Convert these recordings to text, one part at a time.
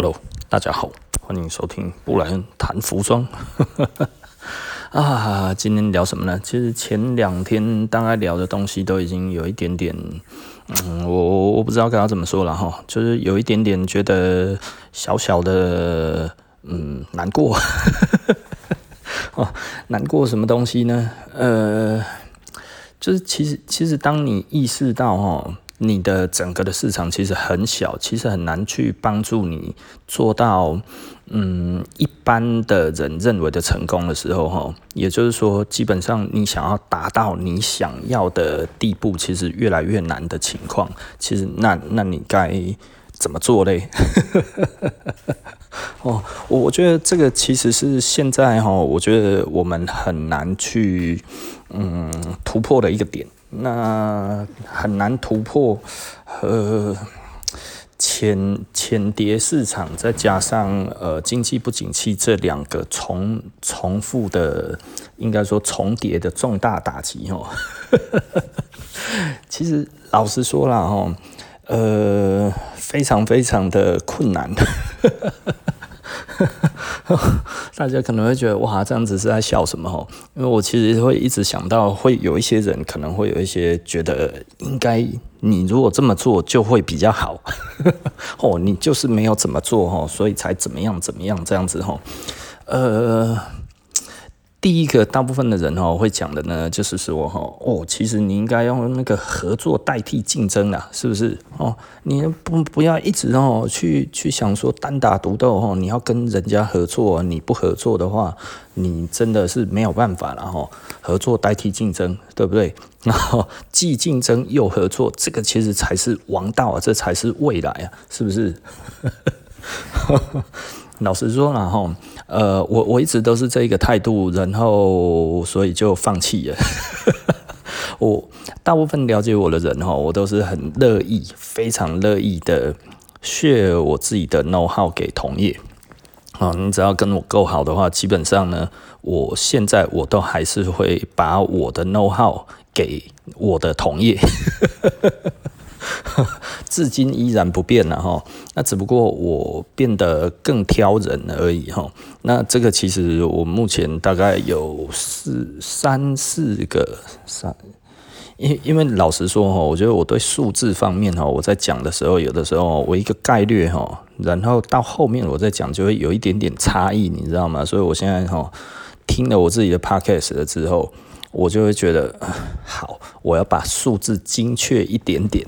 Hello，大家好，欢迎收听布莱恩谈服装。啊，今天聊什么呢？其实前两天大概聊的东西都已经有一点点，嗯，我我我不知道该要怎么说了哈，就是有一点点觉得小小的，嗯，难过。哦，难过什么东西呢？呃，就是其实其实当你意识到哈。你的整个的市场其实很小，其实很难去帮助你做到，嗯，一般的人认为的成功的时候，哈，也就是说，基本上你想要达到你想要的地步，其实越来越难的情况，其实那那你该怎么做嘞？哦，我我觉得这个其实是现在哈，我觉得我们很难去嗯突破的一个点。那很难突破，呃，浅浅碟市场再加上呃经济不景气这两个重重复的，应该说重叠的重大打击哦。其实老实说了哦，呃，非常非常的困难。大家可能会觉得哇，这样子是在笑什么哦？因为我其实会一直想到，会有一些人可能会有一些觉得，应该你如果这么做就会比较好。哦，你就是没有怎么做哦，所以才怎么样怎么样这样子吼，呃。第一个，大部分的人哦会讲的呢，就是说哈哦，其实你应该用那个合作代替竞争啊，是不是哦？你不不要一直哦去去想说单打独斗哦，你要跟人家合作，你不合作的话，你真的是没有办法了哈。合作代替竞争，对不对？然后既竞争又合作，这个其实才是王道啊，这才是未来啊，是不是？老实说了哈，呃，我我一直都是这一个态度，然后所以就放弃了。我大部分了解我的人哈，我都是很乐意、非常乐意的 share 我自己的 know how 给同业。啊，你只要跟我够好的话，基本上呢，我现在我都还是会把我的 know how 给我的同业。至今依然不变了哈，那只不过我变得更挑人而已哈。那这个其实我目前大概有四三四个三，因因为老实说哈，我觉得我对数字方面哈，我在讲的时候，有的时候我一个概略哈，然后到后面我再讲就会有一点点差异，你知道吗？所以我现在哈听了我自己的 podcast 了之后。我就会觉得好，我要把数字精确一点点。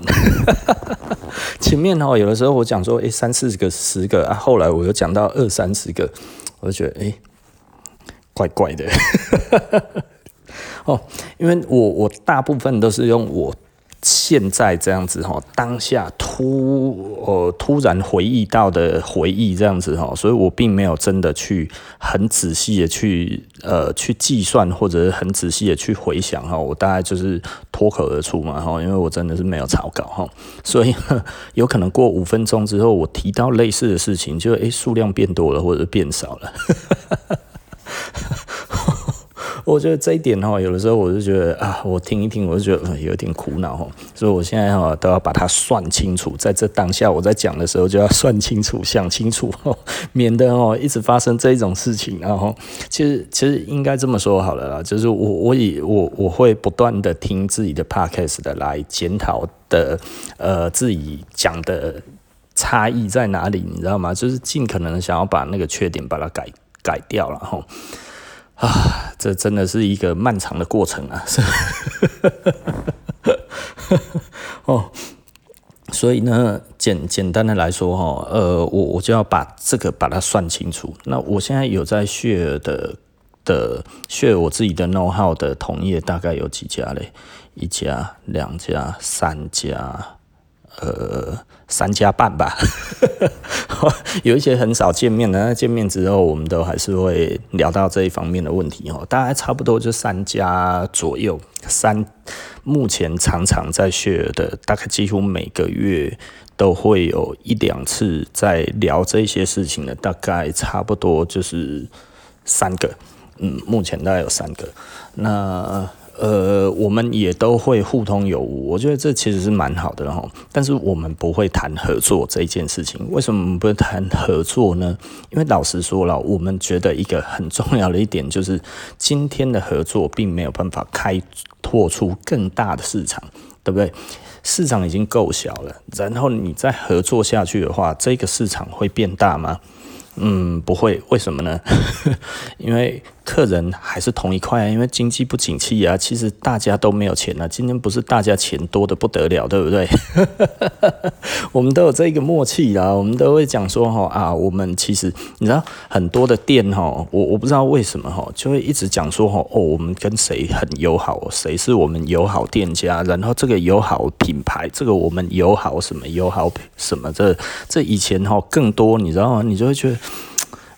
前面哦，有的时候我讲说，诶，三四个、十个啊，后来我又讲到二三十个，我就觉得，诶，怪怪的。哦，因为我我大部分都是用我。现在这样子哈，当下突呃突然回忆到的回忆这样子哈，所以我并没有真的去很仔细的去呃去计算或者很仔细的去回想哈，我大概就是脱口而出嘛哈，因为我真的是没有草稿哈，所以有可能过五分钟之后，我提到类似的事情，就诶数量变多了或者变少了。我觉得这一点哈，有的时候我就觉得啊，我听一听，我就觉得有点苦恼哈，所以我现在哈都要把它算清楚，在这当下我在讲的时候就要算清楚、想清楚，免得哦一直发生这一种事情。然后其实其实应该这么说好了啦，就是我我以我我会不断的听自己的 podcast 的来检讨的，呃，自己讲的差异在哪里，你知道吗？就是尽可能想要把那个缺点把它改改掉了哈。啊，这真的是一个漫长的过程啊！是 哦，所以呢，简简单的来说哈，呃，我我就要把这个把它算清楚。那我现在有在旭尔的的旭尔我自己的 know how 的同业大概有几家嘞？一家、两家、三家。呃，三家半吧，有一些很少见面的，那见面之后，我们都还是会聊到这一方面的问题哦。大概差不多就三家左右，三目前常常在 share 的，大概几乎每个月都会有一两次在聊这些事情的，大概差不多就是三个，嗯，目前大概有三个。那呃，我们也都会互通有无，我觉得这其实是蛮好的哈。但是我们不会谈合作这一件事情，为什么我们不会谈合作呢？因为老实说了，我们觉得一个很重要的一点就是，今天的合作并没有办法开拓出更大的市场，对不对？市场已经够小了，然后你再合作下去的话，这个市场会变大吗？嗯，不会，为什么呢？因为客人还是同一块啊，因为经济不景气啊，其实大家都没有钱了啊。今天不是大家钱多得不得了，对不对？我们都有这个默契啊，我们都会讲说哈啊，我们其实你知道很多的店哈，我我不知道为什么哈，就会一直讲说哈哦，我们跟谁很友好，谁是我们友好店家，然后这个友好品牌，这个我们友好什么友好什么，这这以前哈更多，你知道吗？你就会觉得。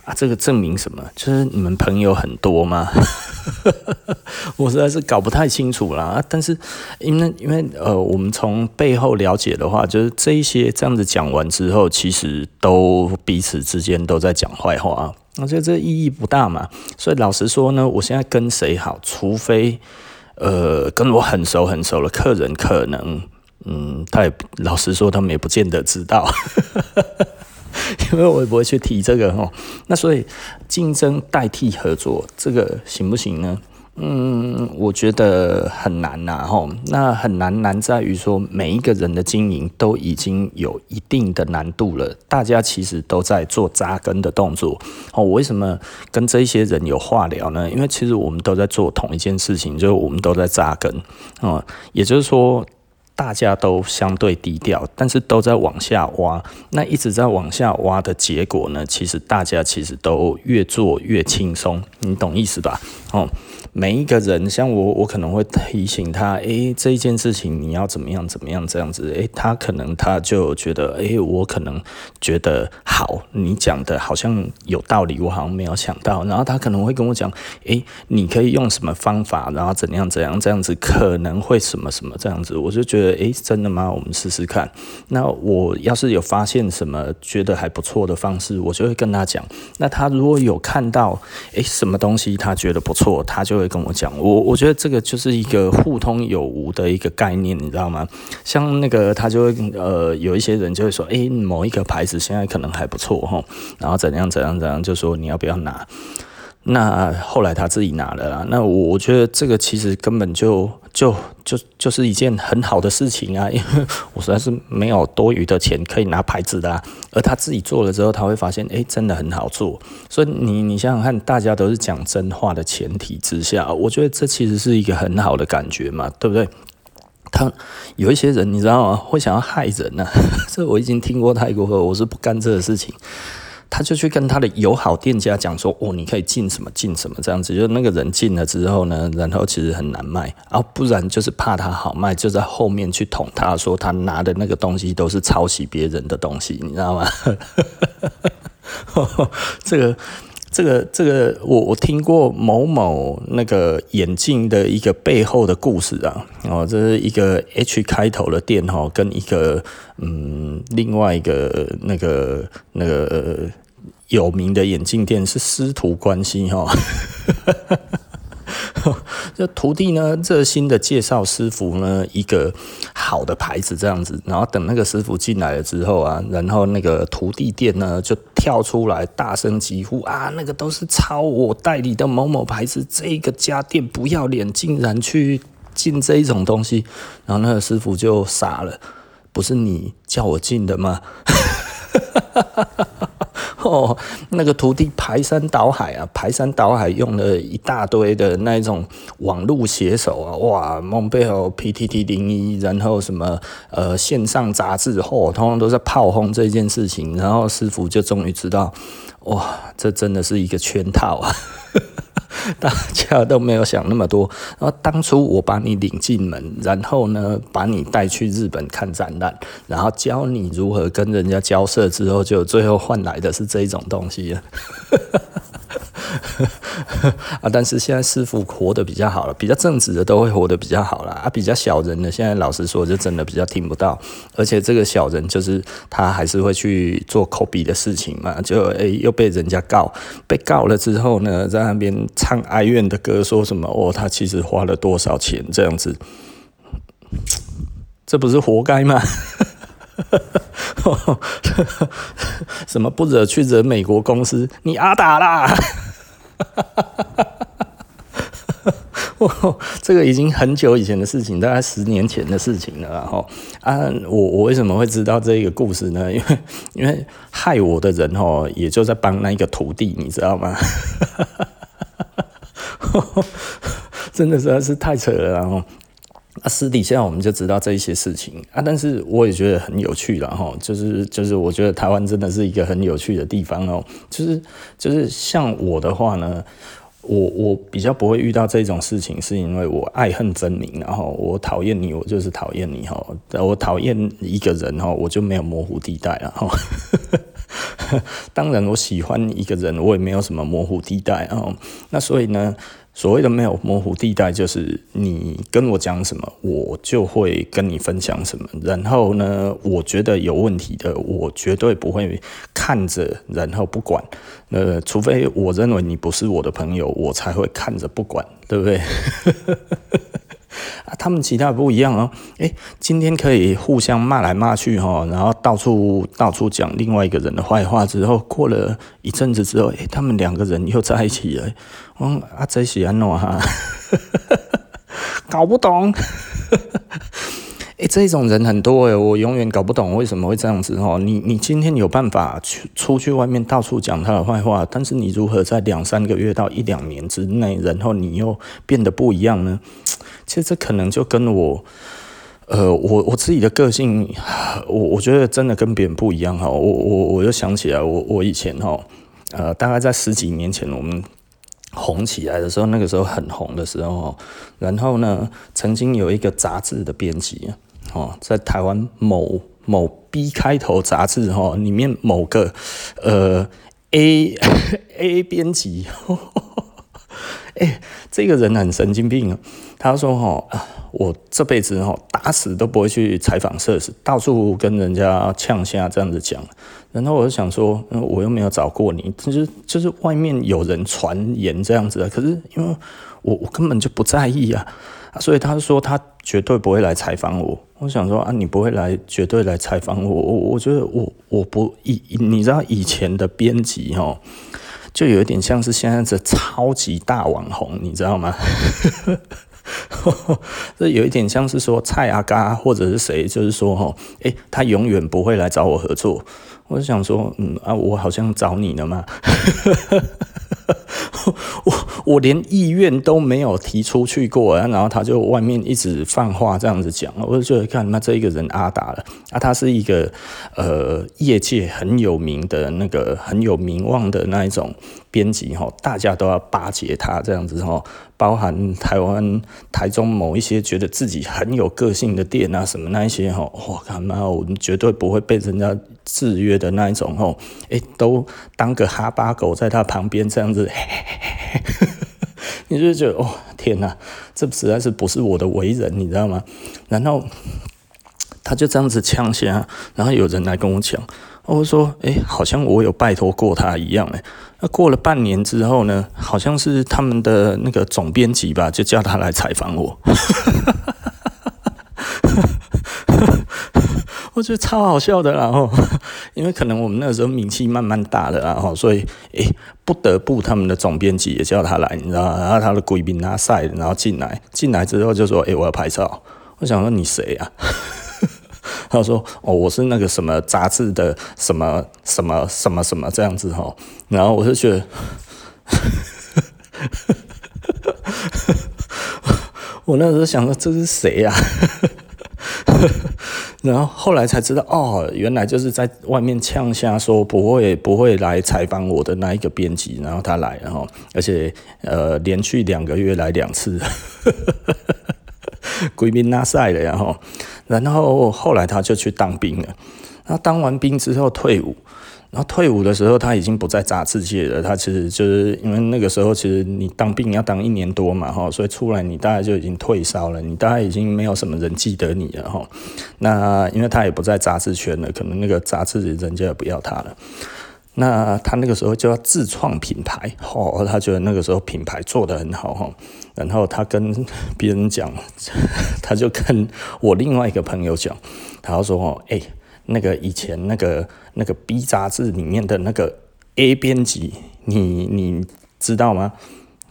啊，这个证明什么？就是你们朋友很多吗？我实在是搞不太清楚啦。但是因为因为呃，我们从背后了解的话，就是这一些这样子讲完之后，其实都彼此之间都在讲坏话。我觉得这意义不大嘛。所以老实说呢，我现在跟谁好，除非呃跟我很熟很熟的客人，可能嗯，他也老实说，他们也不见得知道。因为我也不会去提这个哈，那所以竞争代替合作，这个行不行呢？嗯，我觉得很难呐哈。那很难难在于说，每一个人的经营都已经有一定的难度了，大家其实都在做扎根的动作。哦，我为什么跟这些人有话聊呢？因为其实我们都在做同一件事情，就是我们都在扎根啊，也就是说。大家都相对低调，但是都在往下挖。那一直在往下挖的结果呢？其实大家其实都越做越轻松，你懂意思吧？哦。每一个人，像我，我可能会提醒他，诶，这一件事情你要怎么样，怎么样这样子，诶，他可能他就觉得，诶，我可能觉得好，你讲的好像有道理，我好像没有想到，然后他可能会跟我讲，诶，你可以用什么方法，然后怎样怎样这样子，可能会什么什么这样子，我就觉得，诶，真的吗？我们试试看。那我要是有发现什么觉得还不错的方式，我就会跟他讲。那他如果有看到，诶，什么东西他觉得不错，他就就。会跟我讲，我我觉得这个就是一个互通有无的一个概念，你知道吗？像那个他就会呃，有一些人就会说，诶，某一个牌子现在可能还不错哈，然后怎样怎样怎样，就说你要不要拿？那后来他自己拿了啦。那我我觉得这个其实根本就就就就是一件很好的事情啊，因为我实在是没有多余的钱可以拿牌子的。而他自己做了之后，他会发现，哎，真的很好做。所以你你想想看，大家都是讲真话的前提之下，我觉得这其实是一个很好的感觉嘛，对不对？他有一些人你知道吗？会想要害人呢啊。这我已经听过太多了，我是不干这个事情。他就去跟他的友好店家讲说：“哦，你可以进什么进什么这样子。”就那个人进了之后呢，然后其实很难卖，然后不然就是怕他好卖，就在后面去捅他说他拿的那个东西都是抄袭别人的东西，你知道吗？这个这个这个，我我听过某某那个眼镜的一个背后的故事啊，哦，这是一个 H 开头的店哈，跟一个嗯另外一个那个那个。有名的眼镜店是师徒关系哈，这徒弟呢热心的介绍师傅呢一个好的牌子这样子，然后等那个师傅进来了之后啊，然后那个徒弟店呢就跳出来大声疾呼啊，那个都是抄我代理的某某牌子，这个家店不要脸，竟然去进这一种东西，然后那个师傅就傻了，不是你叫我进的吗？哦，那个徒弟排山倒海啊，排山倒海用了一大堆的那种网络写手啊，哇，梦贝尔 PTT 零一，然后什么呃线上杂志，嚯、哦，通通都在炮轰这件事情，然后师傅就终于知道，哇，这真的是一个圈套啊。大家都没有想那么多。然后当初我把你领进门，然后呢，把你带去日本看展览，然后教你如何跟人家交涉，之后就最后换来的是这种东西 啊，但是现在师傅活得比较好了，比较正直的都会活得比较好了啊，比较小人的，现在老实说就真的比较听不到，而且这个小人就是他还是会去做口笔的事情嘛，就诶、又被人家告，被告了之后呢，在那边唱哀怨的歌，说什么哦，他其实花了多少钱这样子，这不是活该吗？什么不惹去惹美国公司？你阿打啦！这个已经很久以前的事情，大概十年前的事情了。然后啊，我我为什么会知道这个故事呢？因为因为害我的人哦，也就在帮那一个徒弟，你知道吗？真的实在是太扯了，然后。啊，私底下我们就知道这一些事情啊，但是我也觉得很有趣了哈，就是就是我觉得台湾真的是一个很有趣的地方哦，就是就是像我的话呢，我我比较不会遇到这种事情，是因为我爱恨分明，然后我讨厌你，我就是讨厌你哈，我讨厌一个人哈，我就没有模糊地带了哈。当然我喜欢一个人，我也没有什么模糊地带啊，那所以呢。所谓的没有模糊地带，就是你跟我讲什么，我就会跟你分享什么。然后呢，我觉得有问题的，我绝对不会看着然后不管。呃，除非我认为你不是我的朋友，我才会看着不管，对不对？他们其他不一样哦。诶，今天可以互相骂来骂去哈，然后到处到处讲另外一个人的坏话，之后过了一阵子之后，诶，他们两个人又在一起了。嗯，啊，这是安怎哈？搞不懂。诶，这种人很多诶，我永远搞不懂为什么会这样子哈。你你今天有办法去出去外面到处讲他的坏话，但是你如何在两三个月到一两年之内，然后你又变得不一样呢？其实这可能就跟我，呃，我我自己的个性，我我觉得真的跟别人不一样哈。我我我又想起来，我我以前哈，呃，大概在十几年前我们红起来的时候，那个时候很红的时候，然后呢，曾经有一个杂志的编辑哦，在台湾某某 B 开头杂志哈里面某个呃 A A 编辑。哎、这个人很神经病啊！他说：“哈，我这辈子哈打死都不会去采访社死，到处跟人家呛下这样子讲。然后我就想说，我又没有找过你，就是就是外面有人传言这样子啊。可是因为我我根本就不在意啊，所以他说他绝对不会来采访我。我想说啊，你不会来，绝对来采访我。我我觉得我我不以你知道以前的编辑哈。”就有一点像是现在这超级大网红，你知道吗？这有一点像是说蔡阿嘎或者是谁，就是说哈，诶，他永远不会来找我合作。我就想说，嗯啊，我好像找你了嘛？我我连意愿都没有提出去过，然后他就外面一直放话这样子讲，我就觉得看那这一个人阿达了啊，他是一个呃业界很有名的那个很有名望的那一种编辑哈，大家都要巴结他这样子哈，包含台湾台中某一些觉得自己很有个性的店啊什么那一些哈，我靠妈，我绝对不会被人家制约的那一种吼，诶，都当个哈巴狗在他旁边这样子，嘿嘿嘿，你就觉得哦天哪，这实在是不是我的为人，你知道吗？然后他就这样子呛下，然后有人来跟我讲，我说诶，好像我有拜托过他一样诶，那过了半年之后呢，好像是他们的那个总编辑吧，就叫他来采访我。我觉得超好笑的，然后因为可能我们那时候名气慢慢大了，然后所以诶不得不他们的总编辑也叫他来，你知道吗？然后他的贵宾拿赛，然后进来，进来之后就说：“诶我要拍照。”我想说你谁啊？他说：“哦，我是那个什么杂志的什么什么什么什么这样子哈。”然后我就觉得，我那时候想说这是谁呀？然后后来才知道，哦，原来就是在外面呛下说不会不会来采访我的那一个编辑，然后他来，然后而且呃连续两个月来两次，贵宾拉赛了，然后然后后来他就去当兵了，然后当完兵之后退伍。然后退伍的时候，他已经不在杂志界了。他其实就是因为那个时候，其实你当兵要当一年多嘛，哈，所以出来你大概就已经退烧了，你大概已经没有什么人记得你了，哈。那因为他也不在杂志圈了，可能那个杂志人家也不要他了。那他那个时候就要自创品牌，哦，他觉得那个时候品牌做得很好，哈。然后他跟别人讲，他就跟我另外一个朋友讲，他说，哦，哎。那个以前那个那个 B 杂志里面的那个 A 编辑，你你知道吗？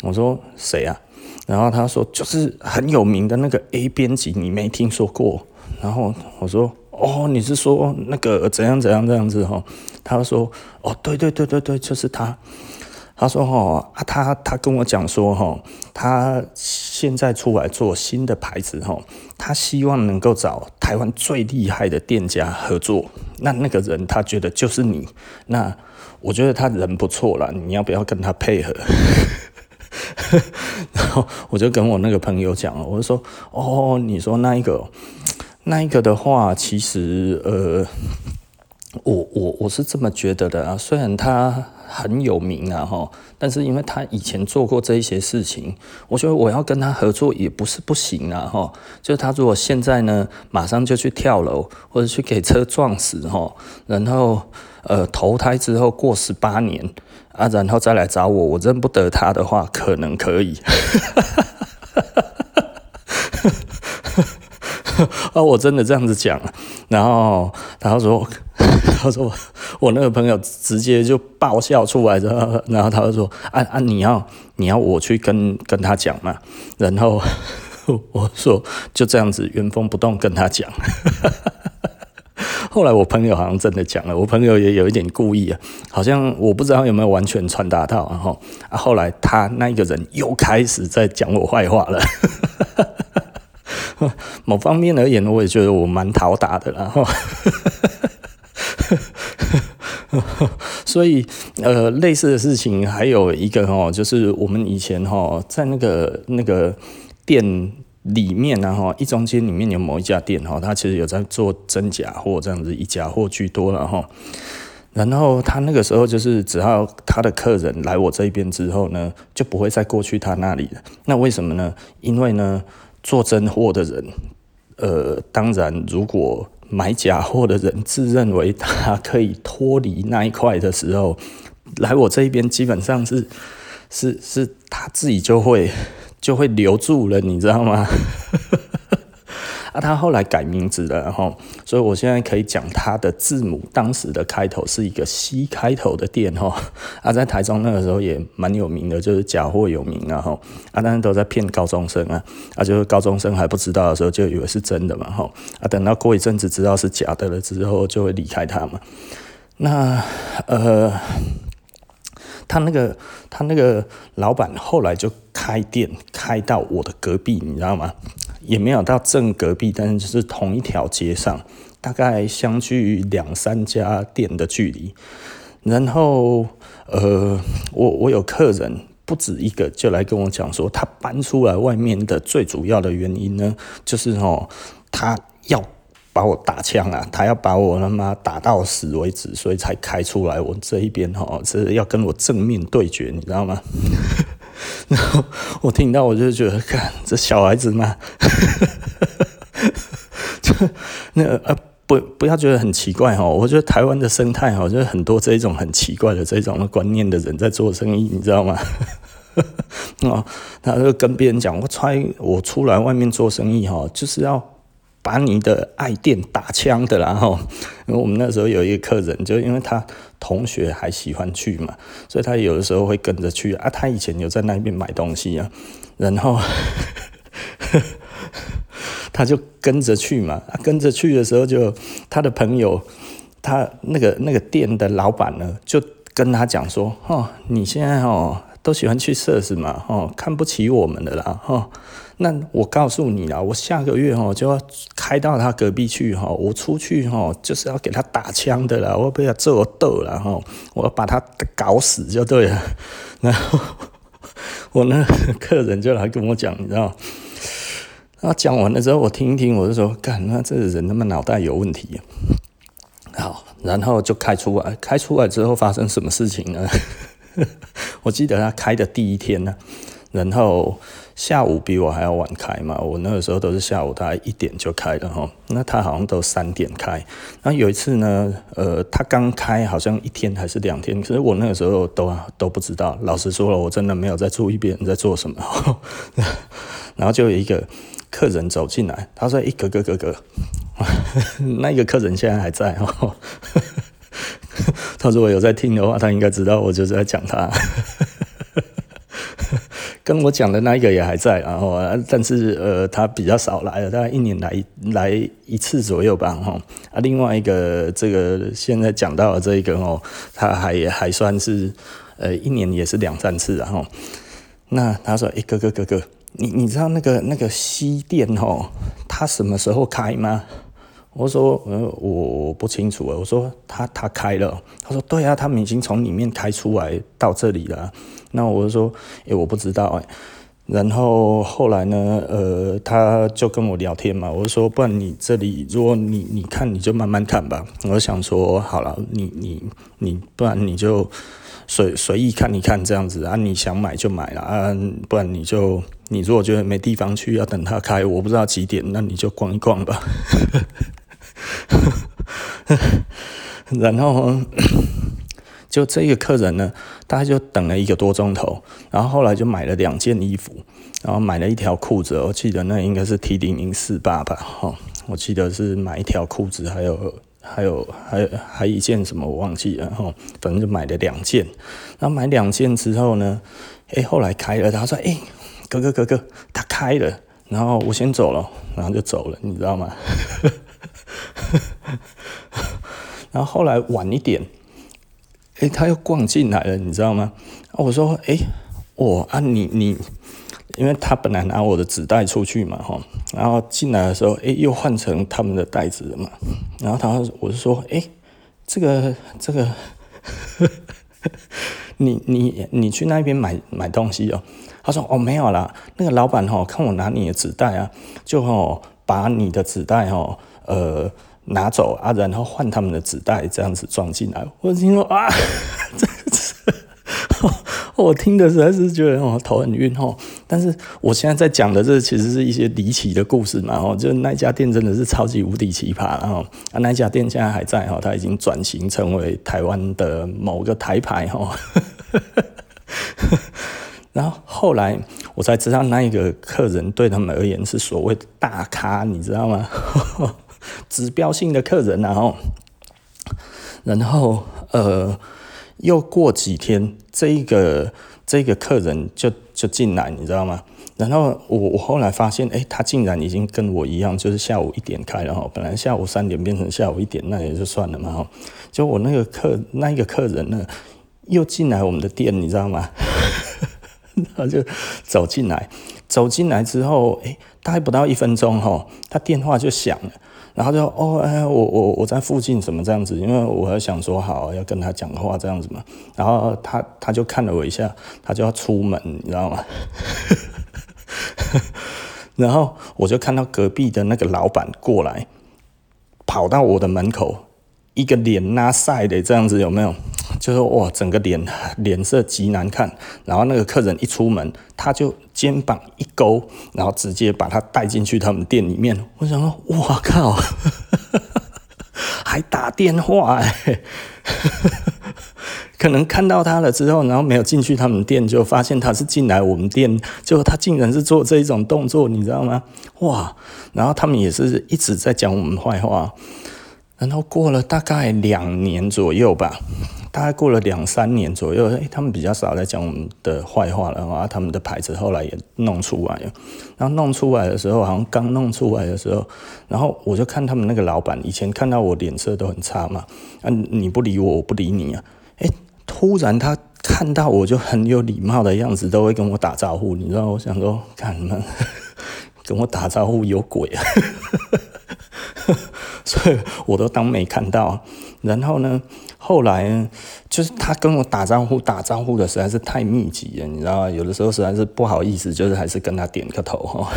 我说谁啊？然后他说就是很有名的那个 A 编辑，你没听说过？然后我说哦，你是说那个怎样怎样这样子哈？他说哦，对对对对对，就是他。他说：“哦，他他跟我讲说，哈，他现在出来做新的牌子，哈，他希望能够找台湾最厉害的店家合作。那那个人，他觉得就是你。那我觉得他人不错了，你要不要跟他配合？然后我就跟我那个朋友讲了，我就说，哦，你说那一个，那一个的话，其实，呃。”我我我是这么觉得的啊，虽然他很有名啊哈，但是因为他以前做过这一些事情，我觉得我要跟他合作也不是不行啊哈。就是他如果现在呢，马上就去跳楼或者去给车撞死哈，然后呃投胎之后过十八年啊，然后再来找我，我认不得他的话，可能可以。啊，我真的这样子讲，然后 他说。他说：“我那个朋友直接就爆笑出来，然后，他就说：‘啊啊，你要你要我去跟跟他讲嘛？’然后我说：‘就这样子，原封不动跟他讲。’后来我朋友好像真的讲了，我朋友也有一点故意啊，好像我不知道有没有完全传达到。然后，后来他那个人又开始在讲我坏话了。” 某方面而言，我也觉得我蛮讨打的，然后。所以，呃，类似的事情还有一个哈，就是我们以前哈，在那个那个店里面呢哈，一中间里面有某一家店哈，他其实有在做真假货这样子，以假货居多了哈。然后他那个时候就是，只要他的客人来我这边之后呢，就不会再过去他那里了。那为什么呢？因为呢，做真货的人，呃，当然如果。买假货的人自认为他可以脱离那一块的时候，来我这边基本上是是是，他自己就会就会留住了，你知道吗？啊，他后来改名字了，然后，所以我现在可以讲他的字母，当时的开头是一个 C 开头的店，哈，啊，在台中那个时候也蛮有名的，就是假货有名，然后，啊，但是都在骗高中生啊，啊，就是高中生还不知道的时候就以为是真的嘛，哈，啊，等到过一阵子知道是假的了之后，就会离开他嘛。那，呃，他那个他那个老板后来就开店开到我的隔壁，你知道吗？也没有到正隔壁，但是就是同一条街上，大概相距两三家店的距离。然后，呃，我我有客人不止一个，就来跟我讲说，他搬出来外面的最主要的原因呢，就是哦，他要把我打枪啊，他要把我他妈打到死为止，所以才开出来我这一边哦，是要跟我正面对决，你知道吗？然 后我听到我就觉得，看这小孩子嘛，就那个啊不不要觉得很奇怪哈，我觉得台湾的生态哈，就是很多这种很奇怪的这种观念的人在做生意，你知道吗？哦，他就跟别人讲，我出我出来外面做生意哈，就是要。把你的爱店打枪的，然后，因为我们那时候有一个客人，就因为他同学还喜欢去嘛，所以他有的时候会跟着去啊。他以前有在那边买东西啊，然后 他就跟着去嘛。跟着去的时候，就他的朋友，他那个那个店的老板呢，就跟他讲说：“哦，你现在哦都喜欢去社死嘛，哦看不起我们的啦，哦。”那我告诉你啦，我下个月哈就要开到他隔壁去哈，我出去哈就是要给他打枪的啦，我要被他揍斗了哈，我要把他搞死就对了。然后我那客人就来跟我讲，你知道，他讲完了之后，我听一听，我就说，干，那这个人他妈脑袋有问题。好，然后就开出来，开出来之后发生什么事情呢？我记得他开的第一天呢，然后下午比我还要晚开嘛，我那个时候都是下午大概一点就开了哈，那他好像都三点开。然后有一次呢，呃，他刚开好像一天还是两天，可是我那个时候都都不知道。老实说了，我真的没有在注意别人在做什么。然后就有一个客人走进来，他说：“诶，哥哥哥哥。” 那个客人现在还在哦。他说我有在听的话，他应该知道我就是在讲他。跟我讲的那一个也还在，然后但是呃，他比较少来了，大概一年来来一次左右吧。哈啊，另外一个这个现在讲到的这一个哦，他还还算是呃一年也是两三次，然后那他说：“哎，哥哥哥哥，你你知道那个那个西店哦，他什么时候开吗？”我说，呃，我不清楚。我说他他开了。他说对啊，他们已经从里面开出来到这里了。那我就说，诶，我不知道哎。然后后来呢，呃，他就跟我聊天嘛。我说，不然你这里，如果你你看，你就慢慢看吧。我想说，好了，你你你，不然你就随随意看一看这样子啊。你想买就买了啊，不然你就你如果觉得没地方去，要等他开，我不知道几点，那你就逛一逛吧。然后就这个客人呢，大概就等了一个多钟头，然后后来就买了两件衣服，然后买了一条裤子，我记得那应该是 T 零零四八吧，哈，我记得是买一条裤子，还有还有还有还一件什么我忘记了，哈，反正就买了两件，然后买两件之后呢，哎，后来开了，他说，哎，哥哥哥哥，他开了，然后我先走了，然后就走了，你知道吗？然后后来晚一点，哎，他又逛进来了，你知道吗？我说，哎，我啊，你你，因为他本来拿我的纸袋出去嘛，哈，然后进来的时候，哎，又换成他们的袋子了嘛。然后他，我就说，哎，这个这个，你你你去那边买买东西哦？他说，哦，没有啦，那个老板哈，看我拿你的纸袋啊，就哈把你的纸袋哈。呃，拿走啊，然后换他们的纸袋，这样子装进来。我听说啊，这是我听的实在是觉得哦头很晕哦。但是我现在在讲的这其实是一些离奇的故事嘛哦，就那家店真的是超级无敌奇葩，然后啊那家店现在还在哈，它已经转型成为台湾的某个台牌哈。然后后来我才知道，那一个客人对他们而言是所谓大咖，你知道吗？指标性的客人，然后，然后，呃，又过几天，这一个这个客人就就进来，你知道吗？然后我我后来发现，哎，他竟然已经跟我一样，就是下午一点开了哈，本来下午三点变成下午一点，那也就算了嘛哈。就我那个客那一个客人呢，又进来我们的店，你知道吗？他就走进来，走进来之后，哎，大概不到一分钟哈，他电话就响了。然后就哦，哎，我我我在附近怎么这样子？因为我还想说好要跟他讲话这样子嘛。然后他他就看了我一下，他就要出门，你知道吗？然后我就看到隔壁的那个老板过来，跑到我的门口，一个脸拉晒的这样子，有没有？就是哇，整个脸脸色极难看。然后那个客人一出门，他就肩膀一勾，然后直接把他带进去他们店里面。我想说，哇靠，还打电话哎，可能看到他了之后，然后没有进去他们店，就发现他是进来我们店，结果他竟然是做这一种动作，你知道吗？哇！然后他们也是一直在讲我们坏话。然后过了大概两年左右吧。大概过了两三年左右，诶，他们比较少在讲我们的坏话了啊。他们的牌子后来也弄出来了，然后弄出来的时候，好像刚弄出来的时候，然后我就看他们那个老板，以前看到我脸色都很差嘛，啊，你不理我，我不理你啊，诶，突然他看到我就很有礼貌的样子，都会跟我打招呼，你知道，我想说，干什么？跟我打招呼有鬼啊！所以我都当没看到。然后呢，后来呢，就是他跟我打招呼，打招呼的实在是太密集了，你知道吗？有的时候实在是不好意思，就是还是跟他点个头哈。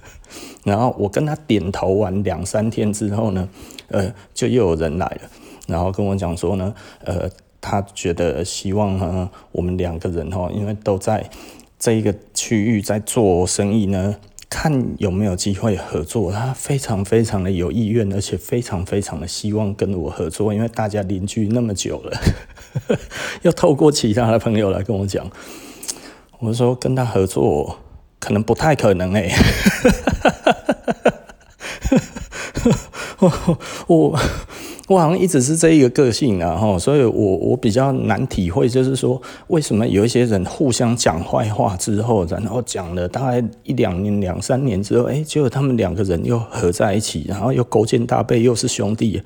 然后我跟他点头完两三天之后呢，呃，就又有人来了。然后跟我讲说呢，呃，他觉得希望呢，我们两个人哈，因为都在这一个区域在做生意呢。看有没有机会合作，他非常非常的有意愿，而且非常非常的希望跟我合作，因为大家邻居那么久了，要透过其他的朋友来跟我讲，我说跟他合作可能不太可能哎、欸，我。我我好像一直是这一个个性啊，哈，所以我我比较难体会，就是说为什么有一些人互相讲坏话之后，然后讲了大概一两年、两三年之后，哎，结果他们两个人又合在一起，然后又勾肩搭背，又是兄弟，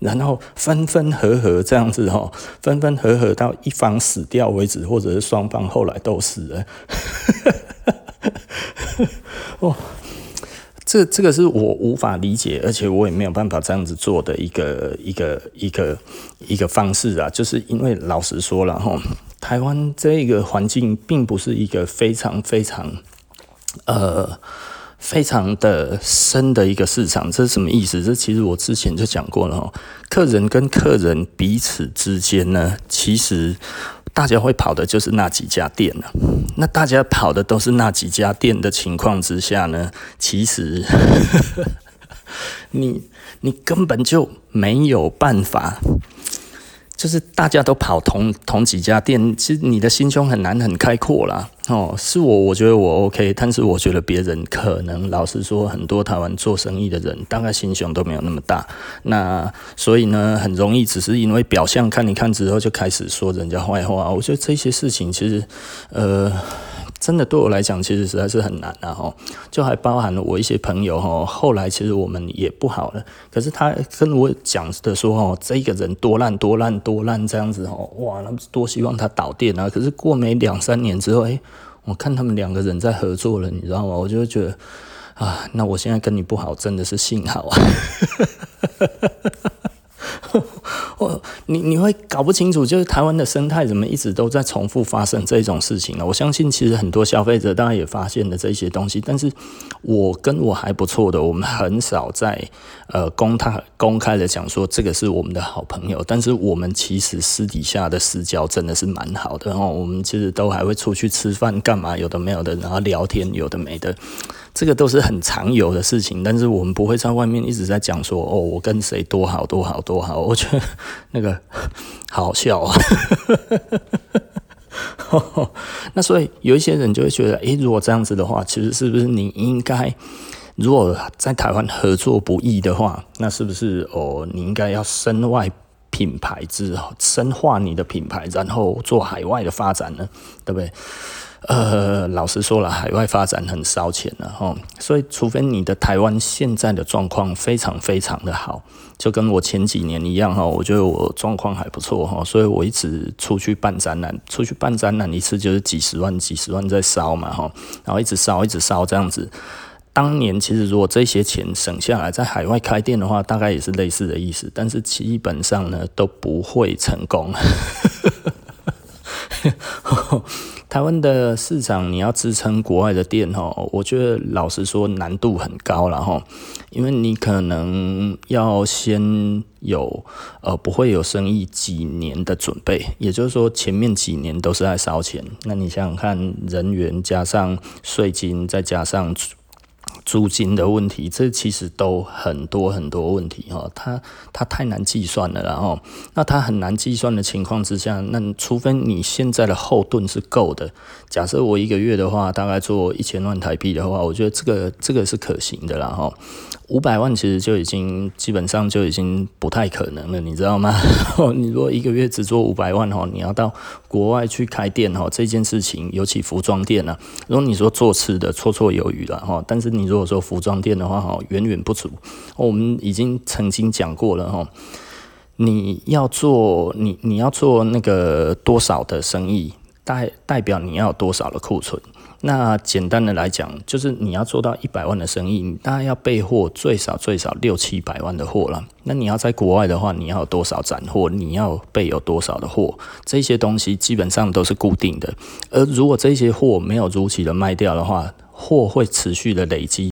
然后分分合合这样子哈，分分合合到一方死掉为止，或者是双方后来都死了，哦。这这个是我无法理解，而且我也没有办法这样子做的一个一个一个一个方式啊，就是因为老实说了哈，台湾这个环境并不是一个非常非常呃非常的深的一个市场，这是什么意思？这其实我之前就讲过了哈，客人跟客人彼此之间呢，其实。大家会跑的就是那几家店了，那大家跑的都是那几家店的情况之下呢，其实 你你根本就没有办法。就是大家都跑同同几家店，其实你的心胸很难很开阔啦。哦，是我，我觉得我 OK，但是我觉得别人可能，老实说，很多台湾做生意的人，大概心胸都没有那么大。那所以呢，很容易只是因为表象看一看之后，就开始说人家坏话。我觉得这些事情其实，呃。真的对我来讲，其实实在是很难啊！哈，就还包含了我一些朋友哈，后来其实我们也不好了。可是他跟我讲的说，哦，这个人多烂多烂多烂这样子哦，哇，那多希望他倒店啊！可是过没两三年之后，哎，我看他们两个人在合作了，你知道吗？我就觉得啊，那我现在跟你不好，真的是幸好啊。我你你会搞不清楚，就是台湾的生态怎么一直都在重复发生这种事情呢？我相信其实很多消费者当然也发现了这些东西，但是我跟我还不错的，我们很少在呃公他公开的讲说这个是我们的好朋友，但是我们其实私底下的私交真的是蛮好的哦。我们其实都还会出去吃饭干嘛，有的没有的，然后聊天有的没的。这个都是很常有的事情，但是我们不会在外面一直在讲说哦，我跟谁多好多好多好，我觉得那个好笑啊。那所以有一些人就会觉得，诶，如果这样子的话，其实是不是你应该，如果在台湾合作不易的话，那是不是哦，你应该要身外品牌之后，深化你的品牌，然后做海外的发展呢？对不对？呃，老实说了，海外发展很烧钱的哈，所以除非你的台湾现在的状况非常非常的好，就跟我前几年一样哈，我觉得我状况还不错哈，所以我一直出去办展览，出去办展览一次就是几十万、几十万在烧嘛哈，然后一直烧、一直烧这样子。当年其实如果这些钱省下来在海外开店的话，大概也是类似的意思，但是基本上呢都不会成功。台湾的市场，你要支撑国外的店吼，我觉得老实说难度很高了吼，因为你可能要先有呃不会有生意几年的准备，也就是说前面几年都是在烧钱，那你想想看，人员加上税金再加上。租金的问题，这其实都很多很多问题哈，它它太难计算了，然后那它很难计算的情况之下，那除非你现在的后盾是够的，假设我一个月的话，大概做一千万台币的话，我觉得这个这个是可行的啦哈。五百万其实就已经基本上就已经不太可能了，你知道吗？你如果一个月只做五百万哈，你要到国外去开店哈，这件事情尤其服装店啊，如果你说做吃的绰绰有余了哈，但是你如果说服装店的话哈，远远不足。我们已经曾经讲过了哈，你要做你你要做那个多少的生意，代代表你要多少的库存。那简单的来讲，就是你要做到一百万的生意，你大概要备货最少最少六七百万的货了。那你要在国外的话，你要有多少展货？你要备有多少的货？这些东西基本上都是固定的。而如果这些货没有如期的卖掉的话，货会持续的累积。